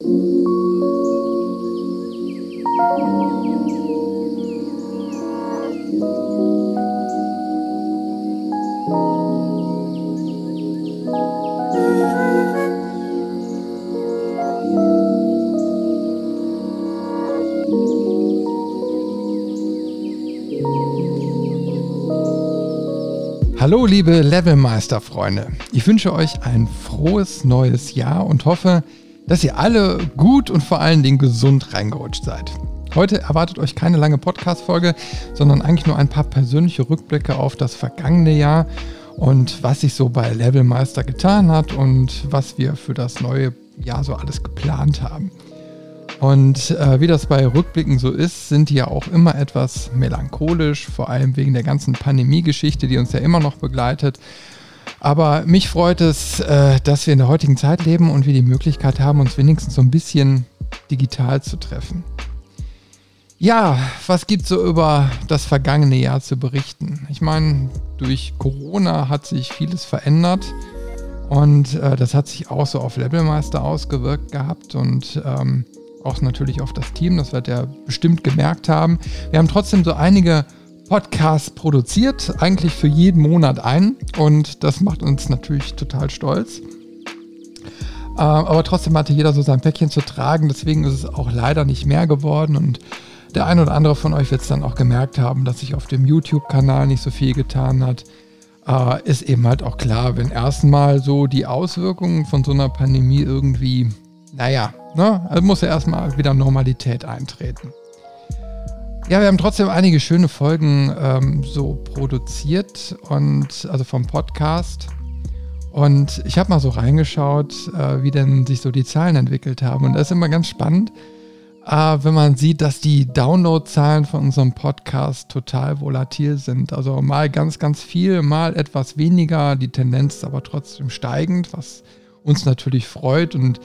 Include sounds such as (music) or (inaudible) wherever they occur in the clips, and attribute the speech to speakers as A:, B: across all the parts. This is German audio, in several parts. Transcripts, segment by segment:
A: Hallo liebe Levelmeister-Freunde. Ich wünsche euch ein frohes neues Jahr und hoffe, dass ihr alle gut und vor allen Dingen gesund reingerutscht seid. Heute erwartet euch keine lange Podcast-Folge, sondern eigentlich nur ein paar persönliche Rückblicke auf das vergangene Jahr und was sich so bei Levelmeister getan hat und was wir für das neue Jahr so alles geplant haben. Und äh, wie das bei Rückblicken so ist, sind die ja auch immer etwas melancholisch, vor allem wegen der ganzen Pandemie-Geschichte, die uns ja immer noch begleitet. Aber mich freut es, äh, dass wir in der heutigen Zeit leben und wir die Möglichkeit haben, uns wenigstens so ein bisschen digital zu treffen. Ja, was gibt es so über das vergangene Jahr zu berichten? Ich meine, durch Corona hat sich vieles verändert und äh, das hat sich auch so auf Levelmeister ausgewirkt gehabt und ähm, auch natürlich auf das Team, das wird ihr bestimmt gemerkt haben. Wir haben trotzdem so einige Podcasts produziert, eigentlich für jeden Monat ein und das macht uns natürlich total stolz. Äh, aber trotzdem hatte jeder so sein Päckchen zu tragen, deswegen ist es auch leider nicht mehr geworden und der ein oder andere von euch wird es dann auch gemerkt haben, dass sich auf dem YouTube-Kanal nicht so viel getan hat. Äh, ist eben halt auch klar, wenn erstmal so die Auswirkungen von so einer Pandemie irgendwie, naja, ne, also muss ja erstmal wieder Normalität eintreten. Ja, wir haben trotzdem einige schöne Folgen ähm, so produziert und also vom Podcast. Und ich habe mal so reingeschaut, äh, wie denn sich so die Zahlen entwickelt haben. Und das ist immer ganz spannend, äh, wenn man sieht, dass die Downloadzahlen von unserem Podcast total volatil sind. Also mal ganz, ganz viel, mal etwas weniger. Die Tendenz ist aber trotzdem steigend, was uns natürlich freut. Und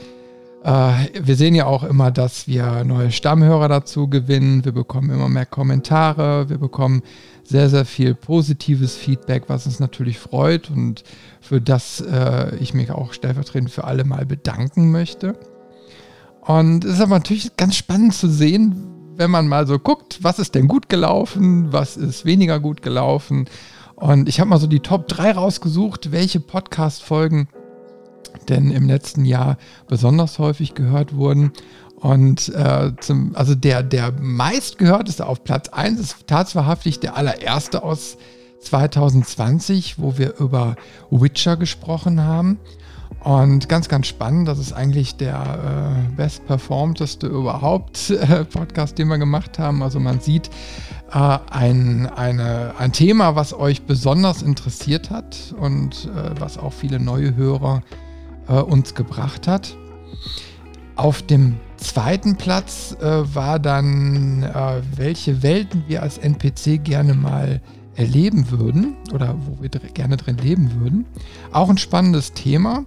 A: wir sehen ja auch immer, dass wir neue Stammhörer dazu gewinnen. Wir bekommen immer mehr Kommentare. Wir bekommen sehr, sehr viel positives Feedback, was uns natürlich freut und für das äh, ich mich auch stellvertretend für alle mal bedanken möchte. Und es ist aber natürlich ganz spannend zu sehen, wenn man mal so guckt, was ist denn gut gelaufen, was ist weniger gut gelaufen. Und ich habe mal so die Top 3 rausgesucht, welche Podcast-Folgen denn im letzten Jahr besonders häufig gehört wurden. Und äh, zum, also der, der meistgehörteste auf Platz 1 ist tatsächlich der allererste aus 2020, wo wir über Witcher gesprochen haben. Und ganz, ganz spannend, das ist eigentlich der äh, bestperformteste überhaupt äh, Podcast, den wir gemacht haben. Also man sieht äh, ein, eine, ein Thema, was euch besonders interessiert hat und äh, was auch viele neue Hörer äh, uns gebracht hat. Auf dem zweiten Platz äh, war dann, welche Welten wir als NPC gerne mal erleben würden oder wo wir dr gerne drin leben würden. Auch ein spannendes Thema.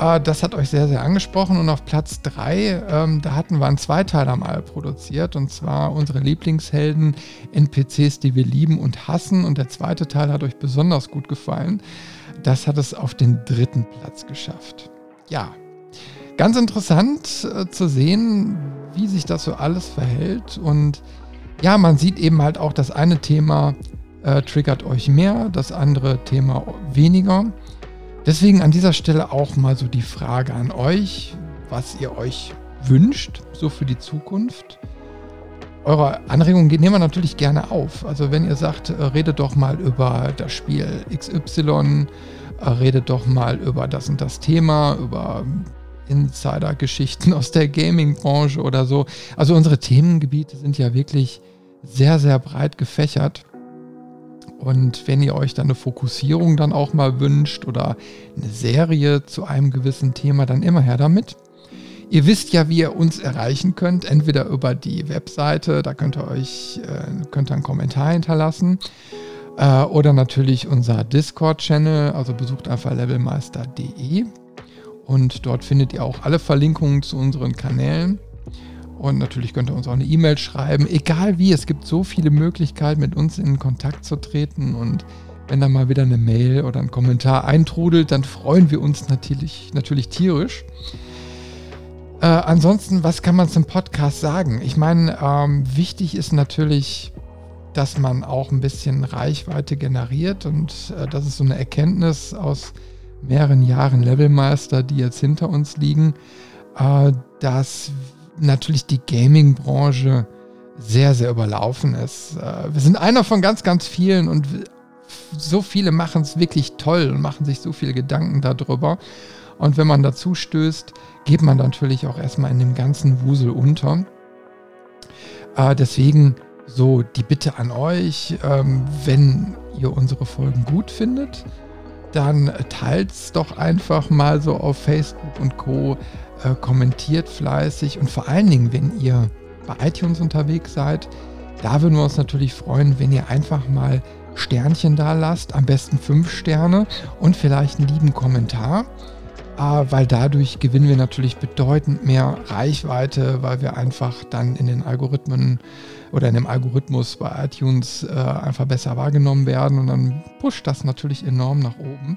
A: Äh, das hat euch sehr, sehr angesprochen. Und auf Platz 3, ähm, da hatten wir einen Zweiteiler mal produziert. Und zwar unsere Lieblingshelden, NPCs, die wir lieben und hassen. Und der zweite Teil hat euch besonders gut gefallen. Das hat es auf den dritten Platz geschafft. Ja, ganz interessant äh, zu sehen, wie sich das so alles verhält. Und ja, man sieht eben halt auch, das eine Thema äh, triggert euch mehr, das andere Thema weniger. Deswegen an dieser Stelle auch mal so die Frage an euch, was ihr euch wünscht, so für die Zukunft. Eure Anregungen nehmen wir natürlich gerne auf. Also wenn ihr sagt, äh, redet doch mal über das Spiel XY, äh, redet doch mal über das und das Thema, über Insider-Geschichten (laughs) aus der Gaming-Branche oder so. Also unsere Themengebiete sind ja wirklich sehr, sehr breit gefächert. Und wenn ihr euch dann eine Fokussierung dann auch mal wünscht oder eine Serie zu einem gewissen Thema, dann immer her damit. Ihr wisst ja, wie ihr uns erreichen könnt, entweder über die Webseite, da könnt ihr euch äh, könnt ihr einen Kommentar hinterlassen, äh, oder natürlich unser Discord-Channel, also besucht einfach levelmeister.de und dort findet ihr auch alle Verlinkungen zu unseren Kanälen. Und natürlich könnt ihr uns auch eine E-Mail schreiben. Egal wie, es gibt so viele Möglichkeiten, mit uns in Kontakt zu treten. Und wenn da mal wieder eine Mail oder ein Kommentar eintrudelt, dann freuen wir uns natürlich, natürlich tierisch. Äh, ansonsten, was kann man zum Podcast sagen? Ich meine, ähm, wichtig ist natürlich, dass man auch ein bisschen Reichweite generiert und äh, das ist so eine Erkenntnis aus mehreren Jahren Levelmeister, die jetzt hinter uns liegen, äh, dass natürlich die Gaming-Branche sehr, sehr überlaufen ist. Äh, wir sind einer von ganz, ganz vielen und so viele machen es wirklich toll und machen sich so viele Gedanken darüber. Und wenn man dazu stößt, geht man natürlich auch erstmal in dem ganzen Wusel unter. Äh, deswegen so die Bitte an euch, ähm, wenn ihr unsere Folgen gut findet, dann teilt es doch einfach mal so auf Facebook und Co. Äh, kommentiert fleißig und vor allen Dingen, wenn ihr bei iTunes unterwegs seid, da würden wir uns natürlich freuen, wenn ihr einfach mal Sternchen da lasst, am besten fünf Sterne und vielleicht einen lieben Kommentar, weil dadurch gewinnen wir natürlich bedeutend mehr Reichweite, weil wir einfach dann in den Algorithmen oder in dem Algorithmus bei iTunes äh, einfach besser wahrgenommen werden und dann pusht das natürlich enorm nach oben.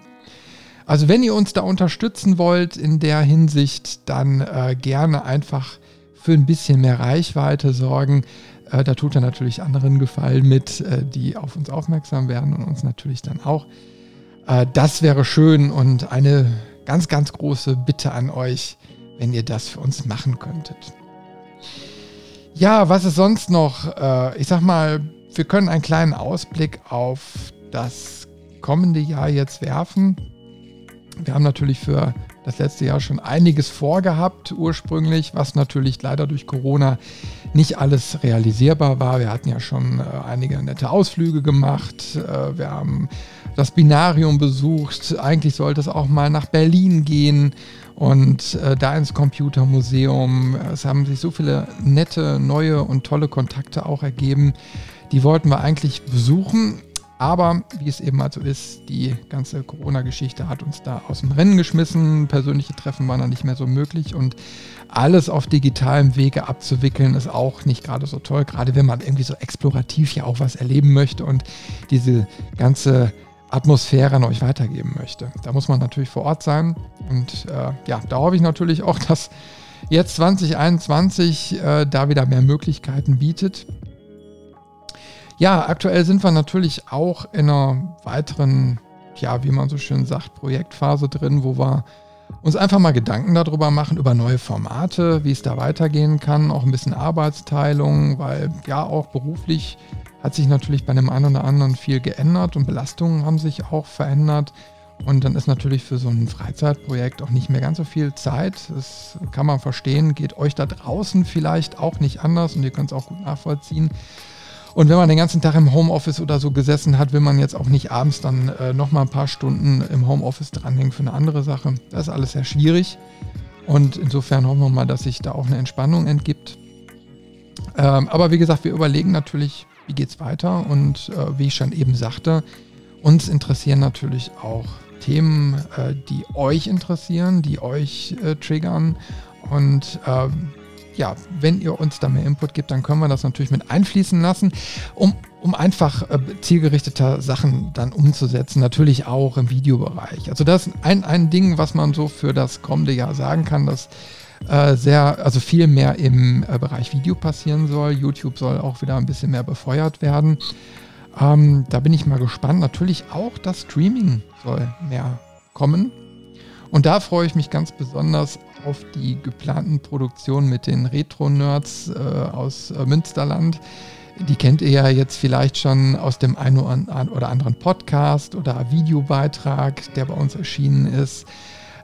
A: Also wenn ihr uns da unterstützen wollt in der Hinsicht, dann äh, gerne einfach für ein bisschen mehr Reichweite sorgen. Äh, da tut er natürlich anderen Gefallen mit, äh, die auf uns aufmerksam werden und uns natürlich dann auch. Äh, das wäre schön und eine ganz, ganz große Bitte an euch, wenn ihr das für uns machen könntet. Ja, was ist sonst noch? Äh, ich sag mal, wir können einen kleinen Ausblick auf das kommende Jahr jetzt werfen. Wir haben natürlich für das letzte Jahr schon einiges vorgehabt ursprünglich, was natürlich leider durch Corona nicht alles realisierbar war. Wir hatten ja schon äh, einige nette Ausflüge gemacht. Äh, wir haben das Binarium besucht. Eigentlich sollte es auch mal nach Berlin gehen und äh, da ins Computermuseum. Es haben sich so viele nette, neue und tolle Kontakte auch ergeben. Die wollten wir eigentlich besuchen. Aber wie es eben halt so ist, die ganze Corona-Geschichte hat uns da aus dem Rennen geschmissen. Persönliche Treffen waren dann nicht mehr so möglich und alles auf digitalem Wege abzuwickeln ist auch nicht gerade so toll, gerade wenn man irgendwie so explorativ ja auch was erleben möchte und diese ganze Atmosphäre an euch weitergeben möchte. Da muss man natürlich vor Ort sein und äh, ja, da hoffe ich natürlich auch, (laughs) dass jetzt 2021 äh, da wieder mehr Möglichkeiten bietet. Ja, aktuell sind wir natürlich auch in einer weiteren, ja, wie man so schön sagt, Projektphase drin, wo wir uns einfach mal Gedanken darüber machen, über neue Formate, wie es da weitergehen kann, auch ein bisschen Arbeitsteilung, weil ja auch beruflich hat sich natürlich bei dem einen oder anderen viel geändert und Belastungen haben sich auch verändert. Und dann ist natürlich für so ein Freizeitprojekt auch nicht mehr ganz so viel Zeit. Das kann man verstehen, geht euch da draußen vielleicht auch nicht anders und ihr könnt es auch gut nachvollziehen. Und wenn man den ganzen Tag im Homeoffice oder so gesessen hat, will man jetzt auch nicht abends dann äh, nochmal ein paar Stunden im Homeoffice dranhängen für eine andere Sache. Das ist alles sehr schwierig. Und insofern hoffen wir mal, dass sich da auch eine Entspannung entgibt. Ähm, aber wie gesagt, wir überlegen natürlich, wie geht es weiter. Und äh, wie ich schon eben sagte, uns interessieren natürlich auch Themen, äh, die euch interessieren, die euch äh, triggern. Und ähm, ja, wenn ihr uns da mehr Input gibt, dann können wir das natürlich mit einfließen lassen, um, um einfach äh, zielgerichteter Sachen dann umzusetzen. Natürlich auch im Videobereich. Also das ist ein, ein Ding, was man so für das kommende Jahr sagen kann, dass äh, sehr, also viel mehr im äh, Bereich Video passieren soll. YouTube soll auch wieder ein bisschen mehr befeuert werden. Ähm, da bin ich mal gespannt. Natürlich auch das Streaming soll mehr kommen. Und da freue ich mich ganz besonders auf die geplanten Produktionen mit den Retro-Nerds äh, aus äh, Münsterland. Die kennt ihr ja jetzt vielleicht schon aus dem einen oder anderen Podcast oder Videobeitrag, der bei uns erschienen ist.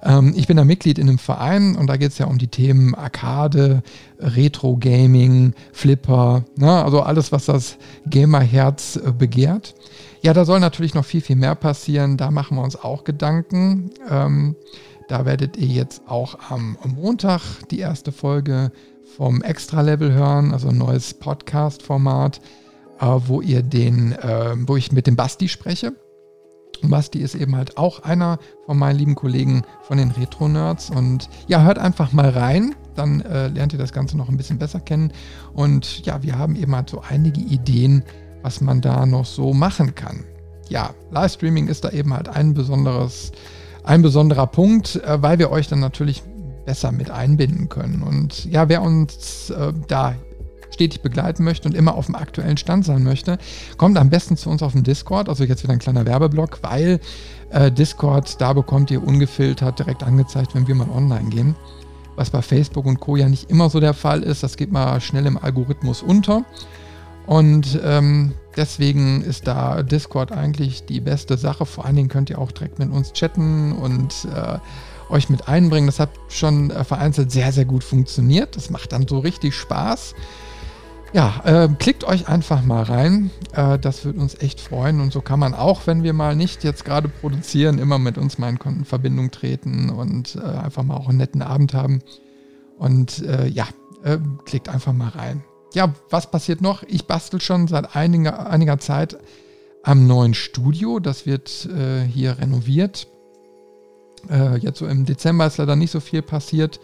A: Ähm, ich bin da Mitglied in einem Verein und da geht es ja um die Themen Arcade, Retro-Gaming, Flipper, ne? also alles, was das Gamer-Herz äh, begehrt. Ja, da soll natürlich noch viel, viel mehr passieren. Da machen wir uns auch Gedanken. Ähm, da werdet ihr jetzt auch am Montag die erste Folge vom Extra-Level hören, also ein neues Podcast-Format, äh, wo ihr den, äh, wo ich mit dem Basti spreche. Basti ist eben halt auch einer von meinen lieben Kollegen von den Retro-Nerds. Und ja, hört einfach mal rein, dann äh, lernt ihr das Ganze noch ein bisschen besser kennen. Und ja, wir haben eben halt so einige Ideen, was man da noch so machen kann. Ja, Livestreaming ist da eben halt ein besonderes ein besonderer Punkt, äh, weil wir euch dann natürlich besser mit einbinden können. Und ja, wer uns äh, da stetig begleiten möchte und immer auf dem aktuellen Stand sein möchte, kommt am besten zu uns auf den Discord. Also jetzt wieder ein kleiner Werbeblock, weil äh, Discord, da bekommt ihr ungefiltert direkt angezeigt, wenn wir mal online gehen. Was bei Facebook und Co. ja nicht immer so der Fall ist. Das geht mal schnell im Algorithmus unter. Und ähm, deswegen ist da Discord eigentlich die beste Sache. Vor allen Dingen könnt ihr auch direkt mit uns chatten und äh, euch mit einbringen. Das hat schon äh, vereinzelt sehr, sehr gut funktioniert. Das macht dann so richtig Spaß. Ja, äh, klickt euch einfach mal rein. Äh, das würde uns echt freuen. Und so kann man auch, wenn wir mal nicht jetzt gerade produzieren, immer mit uns mal in Verbindung treten und äh, einfach mal auch einen netten Abend haben. Und äh, ja, äh, klickt einfach mal rein. Ja, was passiert noch? Ich bastel schon seit einiger, einiger Zeit am neuen Studio. Das wird äh, hier renoviert. jetzt so im Dezember ist leider nicht so viel passiert.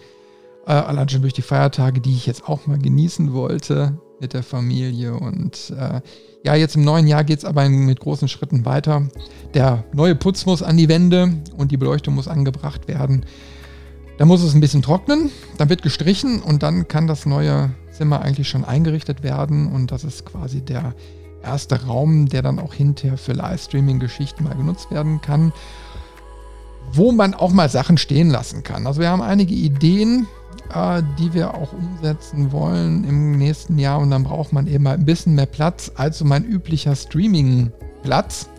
A: allein schon durch die Feiertage, die ich jetzt auch mal genießen wollte mit der Familie. Und äh, ja, jetzt im neuen Jahr geht es aber mit großen Schritten weiter. Der neue Putz muss an die Wände und die Beleuchtung muss angebracht werden. Da muss es ein bisschen trocknen, dann wird gestrichen und dann kann das neue Zimmer eigentlich schon eingerichtet werden. Und das ist quasi der erste Raum, der dann auch hinterher für Livestreaming-Geschichten mal genutzt werden kann wo man auch mal Sachen stehen lassen kann. Also wir haben einige Ideen, äh, die wir auch umsetzen wollen im nächsten Jahr. Und dann braucht man eben mal ein bisschen mehr Platz als so mein üblicher Streaming-Platz.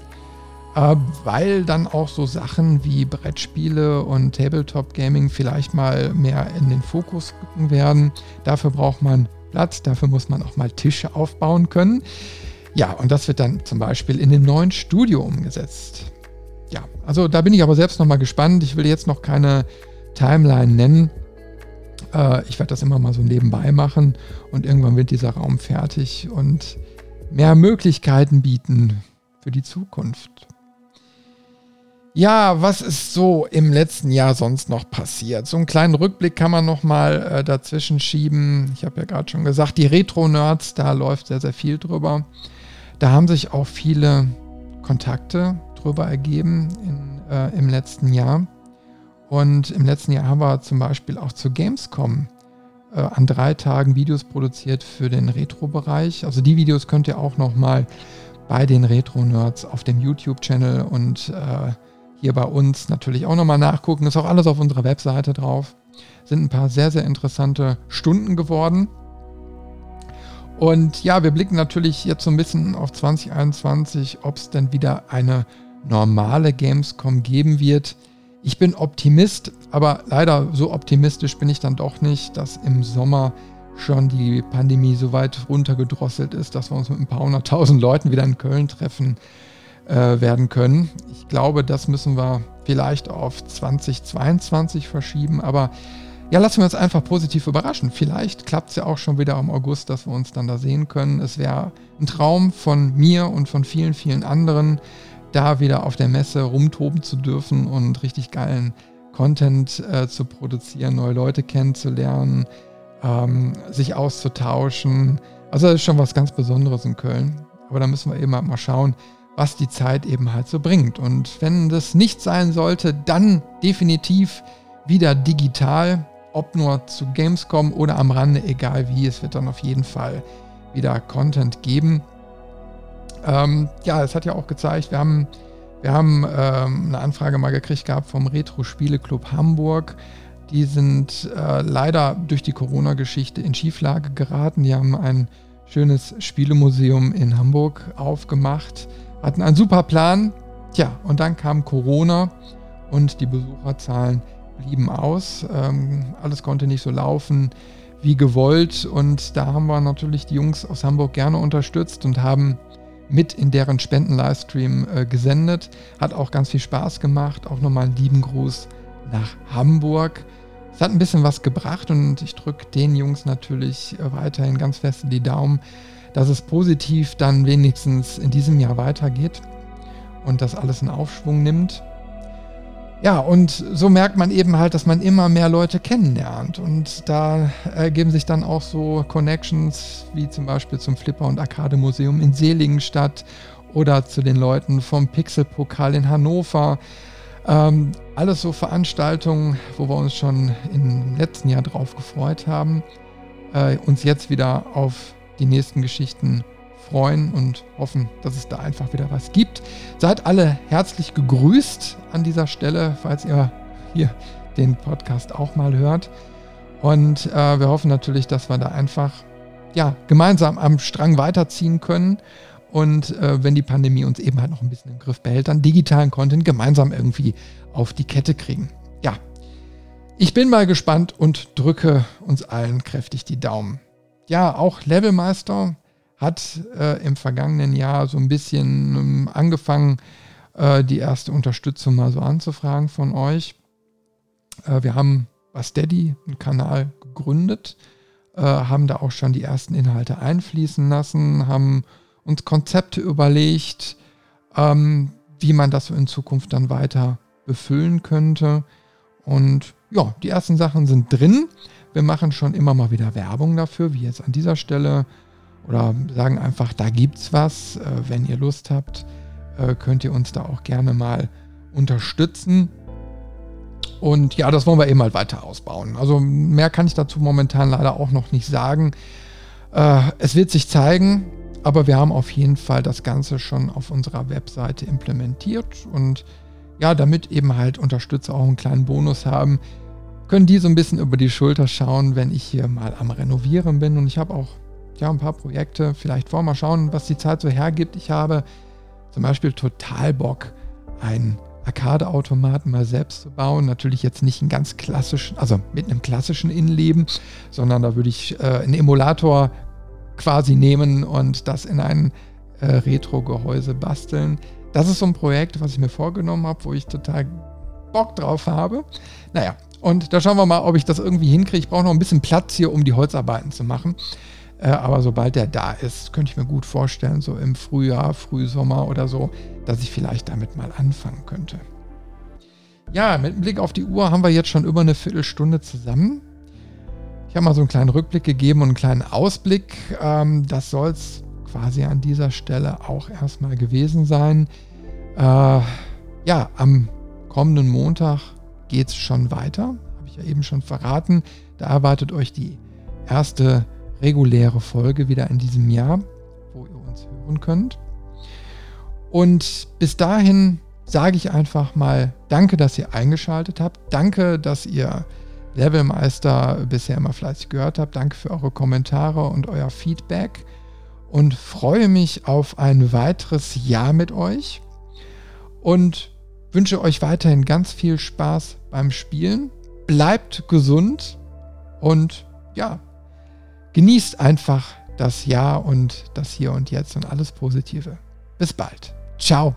A: Äh, weil dann auch so Sachen wie Brettspiele und Tabletop-Gaming vielleicht mal mehr in den Fokus rücken werden. Dafür braucht man Platz, dafür muss man auch mal Tische aufbauen können. Ja, und das wird dann zum Beispiel in dem neuen Studio umgesetzt. Ja, also da bin ich aber selbst nochmal gespannt. Ich will jetzt noch keine Timeline nennen. Äh, ich werde das immer mal so nebenbei machen und irgendwann wird dieser Raum fertig und mehr Möglichkeiten bieten für die Zukunft. Ja, was ist so im letzten Jahr sonst noch passiert? So einen kleinen Rückblick kann man noch mal äh, dazwischen schieben. Ich habe ja gerade schon gesagt, die Retro-Nerds, da läuft sehr, sehr viel drüber. Da haben sich auch viele Kontakte drüber ergeben in, äh, im letzten Jahr. Und im letzten Jahr haben wir zum Beispiel auch zu Gamescom äh, an drei Tagen Videos produziert für den Retro-Bereich. Also die Videos könnt ihr auch nochmal bei den Retro-Nerds auf dem YouTube-Channel und äh, hier bei uns natürlich auch nochmal nachgucken. Ist auch alles auf unserer Webseite drauf. Sind ein paar sehr, sehr interessante Stunden geworden. Und ja, wir blicken natürlich jetzt so ein bisschen auf 2021, ob es denn wieder eine normale Gamescom geben wird. Ich bin Optimist, aber leider so optimistisch bin ich dann doch nicht, dass im Sommer schon die Pandemie so weit runtergedrosselt ist, dass wir uns mit ein paar hunderttausend Leuten wieder in Köln treffen äh, werden können. Ich glaube, das müssen wir vielleicht auf 2022 verschieben, aber ja, lassen wir uns einfach positiv überraschen. Vielleicht klappt es ja auch schon wieder im August, dass wir uns dann da sehen können. Es wäre ein Traum von mir und von vielen, vielen anderen, da wieder auf der Messe rumtoben zu dürfen und richtig geilen Content äh, zu produzieren, neue Leute kennenzulernen, ähm, sich auszutauschen. Also das ist schon was ganz Besonderes in Köln. Aber da müssen wir eben halt mal schauen, was die Zeit eben halt so bringt. Und wenn das nicht sein sollte, dann definitiv wieder digital, ob nur zu Gamescom oder am Rande, egal wie, es wird dann auf jeden Fall wieder Content geben. Ähm, ja, es hat ja auch gezeigt, wir haben, wir haben ähm, eine Anfrage mal gekriegt gehabt vom Retro-Spiele-Club Hamburg. Die sind äh, leider durch die Corona-Geschichte in Schieflage geraten. Die haben ein schönes Spielemuseum in Hamburg aufgemacht, hatten einen super Plan. Tja, und dann kam Corona und die Besucherzahlen blieben aus. Ähm, alles konnte nicht so laufen wie gewollt. Und da haben wir natürlich die Jungs aus Hamburg gerne unterstützt und haben mit in deren Spenden-Livestream äh, gesendet. Hat auch ganz viel Spaß gemacht. Auch nochmal einen lieben Gruß nach Hamburg. Es hat ein bisschen was gebracht und ich drücke den Jungs natürlich äh, weiterhin ganz fest in die Daumen, dass es positiv dann wenigstens in diesem Jahr weitergeht und dass alles einen Aufschwung nimmt. Ja, und so merkt man eben halt, dass man immer mehr Leute kennenlernt. Und da ergeben sich dann auch so Connections, wie zum Beispiel zum Flipper- und Arcade-Museum in Seligenstadt oder zu den Leuten vom Pixelpokal in Hannover. Ähm, Alles so Veranstaltungen, wo wir uns schon im letzten Jahr drauf gefreut haben, äh, uns jetzt wieder auf die nächsten Geschichten freuen und hoffen, dass es da einfach wieder was gibt. Seid alle herzlich gegrüßt an dieser Stelle, falls ihr hier den Podcast auch mal hört. Und äh, wir hoffen natürlich, dass wir da einfach ja, gemeinsam am Strang weiterziehen können und äh, wenn die Pandemie uns eben halt noch ein bisschen im Griff behält, dann digitalen Content gemeinsam irgendwie auf die Kette kriegen. Ja, ich bin mal gespannt und drücke uns allen kräftig die Daumen. Ja, auch Levelmeister hat äh, im vergangenen Jahr so ein bisschen ähm, angefangen, äh, die erste Unterstützung mal so anzufragen von euch. Äh, wir haben bei Steady einen Kanal gegründet, äh, haben da auch schon die ersten Inhalte einfließen lassen, haben uns Konzepte überlegt, ähm, wie man das so in Zukunft dann weiter befüllen könnte. Und ja, die ersten Sachen sind drin. Wir machen schon immer mal wieder Werbung dafür, wie jetzt an dieser Stelle. Oder sagen einfach, da gibt's was. Äh, wenn ihr Lust habt, äh, könnt ihr uns da auch gerne mal unterstützen. Und ja, das wollen wir eben halt weiter ausbauen. Also mehr kann ich dazu momentan leider auch noch nicht sagen. Äh, es wird sich zeigen. Aber wir haben auf jeden Fall das Ganze schon auf unserer Webseite implementiert und ja, damit eben halt Unterstützer auch einen kleinen Bonus haben, können die so ein bisschen über die Schulter schauen, wenn ich hier mal am Renovieren bin. Und ich habe auch ja, ein paar Projekte vielleicht vor. Mal schauen, was die Zeit so hergibt. Ich habe zum Beispiel total Bock, einen Arcade-Automaten mal selbst zu bauen. Natürlich jetzt nicht einen ganz klassischen, also mit einem klassischen Innenleben, sondern da würde ich äh, einen Emulator quasi nehmen und das in ein äh, Retro-Gehäuse basteln. Das ist so ein Projekt, was ich mir vorgenommen habe, wo ich total Bock drauf habe. Naja, und da schauen wir mal, ob ich das irgendwie hinkriege. Ich brauche noch ein bisschen Platz hier, um die Holzarbeiten zu machen. Äh, aber sobald der da ist, könnte ich mir gut vorstellen, so im Frühjahr, Frühsommer oder so, dass ich vielleicht damit mal anfangen könnte. Ja, mit Blick auf die Uhr haben wir jetzt schon über eine Viertelstunde zusammen. Ich habe mal so einen kleinen Rückblick gegeben und einen kleinen Ausblick. Ähm, das soll es quasi an dieser Stelle auch erstmal gewesen sein. Äh, ja, am kommenden Montag geht es schon weiter. Habe ich ja eben schon verraten. Da erwartet euch die erste reguläre Folge wieder in diesem Jahr, wo ihr uns hören könnt. Und bis dahin sage ich einfach mal Danke, dass ihr eingeschaltet habt. Danke, dass ihr Levelmeister bisher immer fleißig gehört habt. Danke für eure Kommentare und euer Feedback und freue mich auf ein weiteres Jahr mit euch und wünsche euch weiterhin ganz viel Spaß beim Spielen. Bleibt gesund und ja, genießt einfach das Jahr und das Hier und Jetzt und alles Positive. Bis bald. Ciao.